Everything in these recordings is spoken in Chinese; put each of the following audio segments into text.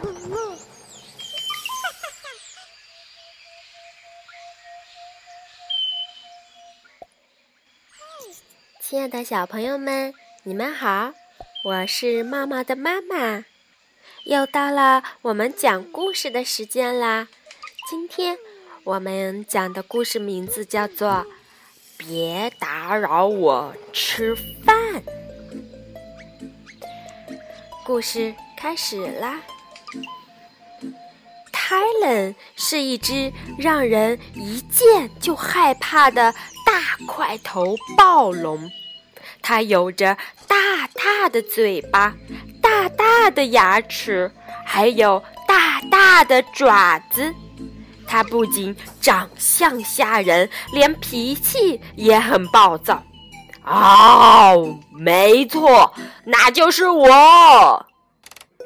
亲爱的小朋友们，你们好，我是茂茂的妈妈，又到了我们讲故事的时间啦。今天我们讲的故事名字叫做《别打扰我吃饭》。故事开始啦。泰伦是一只让人一见就害怕的大块头暴龙。它有着大大的嘴巴、大大的牙齿，还有大大的爪子。它不仅长相吓人，连脾气也很暴躁。哦，没错，那就是我。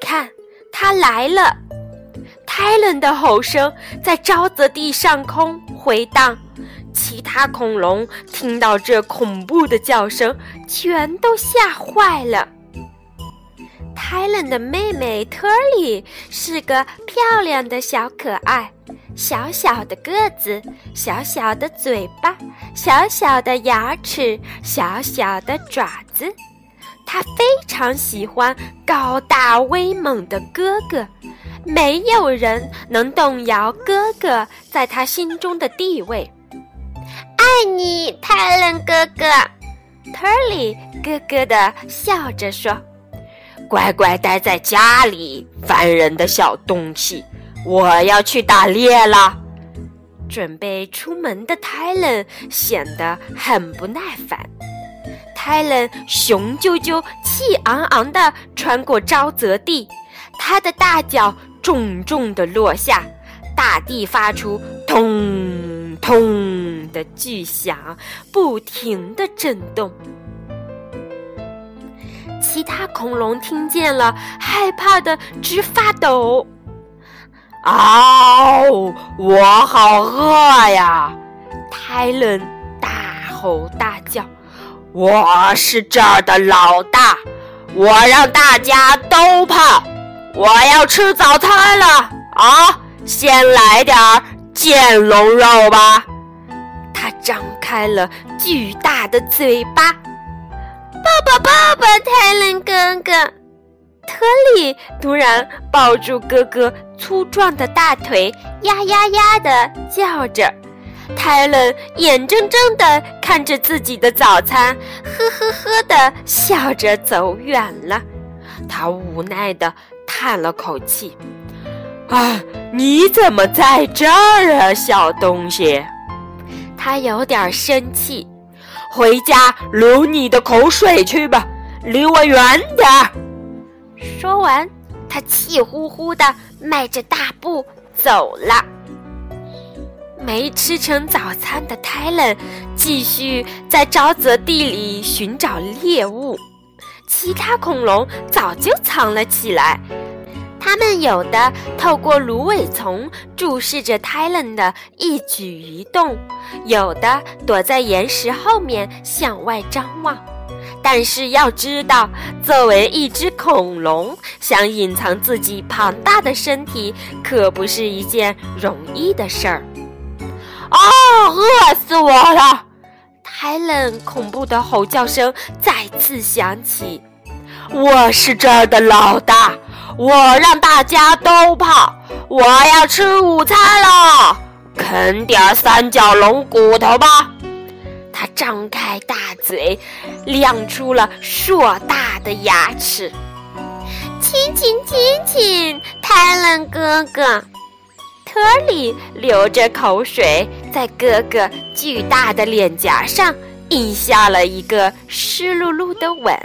看，它来了！泰伦的吼声在沼泽地上空回荡。其他恐龙听到这恐怖的叫声，全都吓坏了。泰伦的妹妹特里是个漂亮的小可爱，小小的个子，小小的嘴巴，小小的牙齿，小小的爪子。她非常喜欢高大威猛的哥哥，没有人能动摇哥哥在他心中的地位。爱你，泰伦哥哥。特里咯咯地笑着说：“乖乖待在家里，烦人的小东西！我要去打猎了。”准备出门的泰伦显得很不耐烦。泰伦雄赳赳、气昂昂地穿过沼泽地，他的大脚重重的落下，大地发出“咚咚”。的巨响不停的震动，其他恐龙听见了，害怕的直发抖。嗷！我好饿呀！泰伦大吼大叫：“我是这儿的老大，我让大家都怕！我要吃早餐了啊！先来点剑龙肉吧。”他张开了巨大的嘴巴，抱抱抱抱，泰伦哥哥！特里突然抱住哥哥粗壮的大腿，呀呀呀的叫着。泰伦眼睁睁地看着自己的早餐，呵呵呵的笑着走远了。他无奈地叹了口气：“啊，你怎么在这儿啊，小东西？”他有点生气，回家流你的口水去吧，离我远点儿。说完，他气呼呼地迈着大步走了。没吃成早餐的泰伦继续在沼泽地里寻找猎物，其他恐龙早就藏了起来。他们有的透过芦苇丛注视着泰伦的一举一动，有的躲在岩石后面向外张望。但是要知道，作为一只恐龙，想隐藏自己庞大的身体，可不是一件容易的事儿。哦，饿死我了！泰伦恐怖的吼叫声再次响起。我是这儿的老大。我让大家都跑，我要吃午餐了，啃点三角龙骨头吧。他张开大嘴，亮出了硕大的牙齿。亲亲亲亲，泰伦哥哥，特里流着口水，在哥哥巨大的脸颊上印下了一个湿漉漉的吻。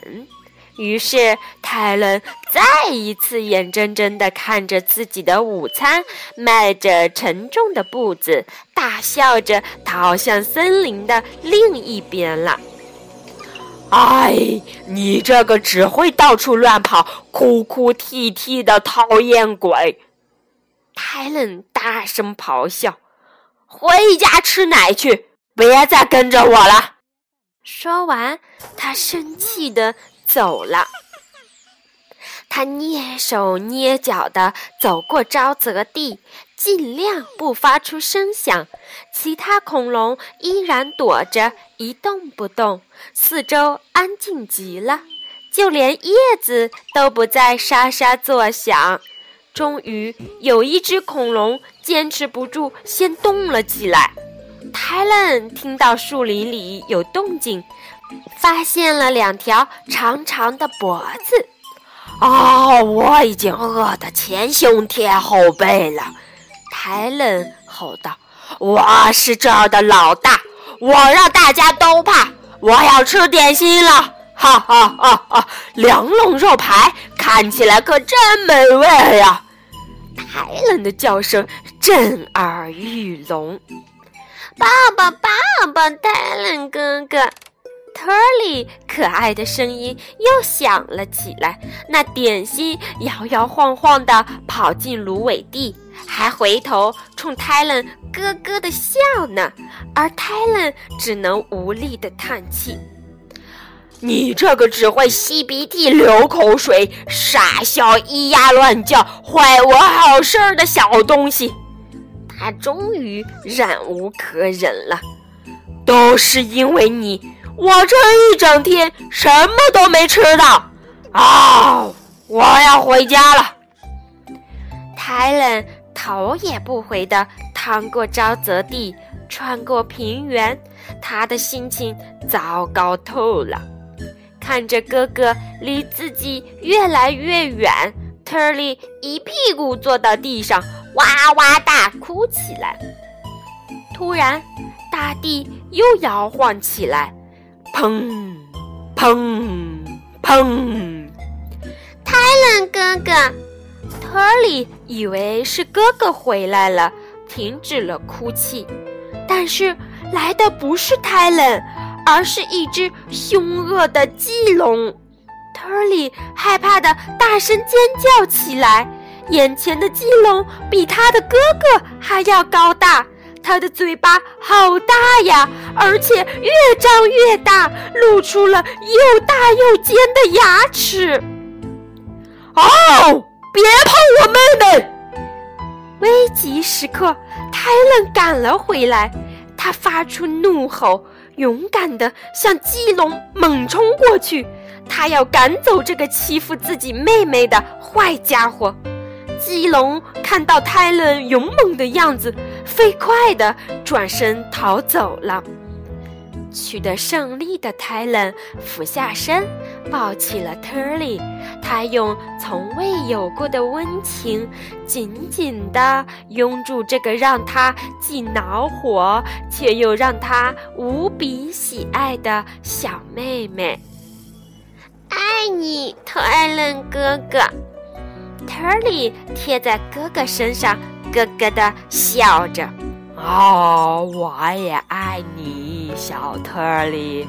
于是，泰伦再一次眼睁睁地看着自己的午餐，迈着沉重的步子，大笑着逃向森林的另一边了。哎，你这个只会到处乱跑、哭哭啼啼的讨厌鬼！泰伦大声咆哮：“回家吃奶去，别再跟着我了！”说完，他生气的。走了，他蹑手蹑脚地走过沼泽地，尽量不发出声响。其他恐龙依然躲着，一动不动，四周安静极了，就连叶子都不再沙沙作响。终于，有一只恐龙坚持不住，先动了起来。泰伦听到树林里有动静，发现了两条长长的脖子。哦，我已经饿得前胸贴后背了。泰伦吼道：“我是这儿的老大，我让大家都怕。我要吃点心了！哈哈哈哈！凉龙肉排看起来可真美味呀！”泰伦的叫声震耳欲聋。爸爸，爸爸，泰伦哥哥。特里可爱的声音又响了起来，那点心摇摇晃晃地跑进芦苇地，还回头冲泰伦咯咯地笑呢。而泰伦只能无力地叹气：“你这个只会吸鼻涕、流口水、傻笑、咿呀乱叫、坏我好事儿的小东西！”他终于忍无可忍了，都是因为你。我这一整天什么都没吃到，啊！我要回家了。泰伦头也不回地趟过沼泽地，穿过平原，他的心情糟糕透了。看着哥哥离自己越来越远，特里一屁股坐到地上，哇哇大哭起来。突然，大地又摇晃起来。砰，砰，砰！泰伦哥哥，特里以为是哥哥回来了，停止了哭泣。但是来的不是泰伦，而是一只凶恶的棘龙。特里害怕的大声尖叫起来，眼前的棘龙比他的哥哥还要高大。它的嘴巴好大呀，而且越张越大，露出了又大又尖的牙齿。哦，别碰我妹妹！危急时刻，泰伦赶了回来，他发出怒吼，勇敢地向基隆猛冲过去，他要赶走这个欺负自己妹妹的坏家伙。基隆看到泰伦勇猛的样子。飞快地转身逃走了。取得胜利的泰伦俯下身，抱起了特里。他用从未有过的温情，紧紧地拥住这个让他既恼火却又让他无比喜爱的小妹妹。爱你，泰伦哥哥。特里贴在哥哥身上。咯咯的笑着，哦，我也爱你，小特里。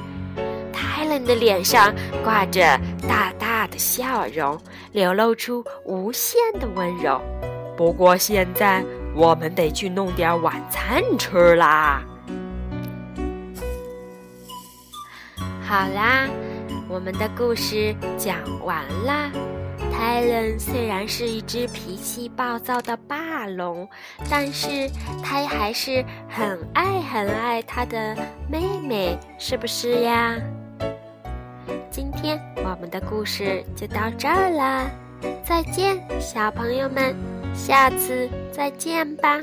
泰伦的脸上挂着大大的笑容，流露出无限的温柔。不过现在我们得去弄点晚餐吃啦。好啦，我们的故事讲完啦。泰伦虽然是一只脾气暴躁的霸龙，但是他还是很爱很爱他的妹妹，是不是呀？今天我们的故事就到这儿啦，再见，小朋友们，下次再见吧。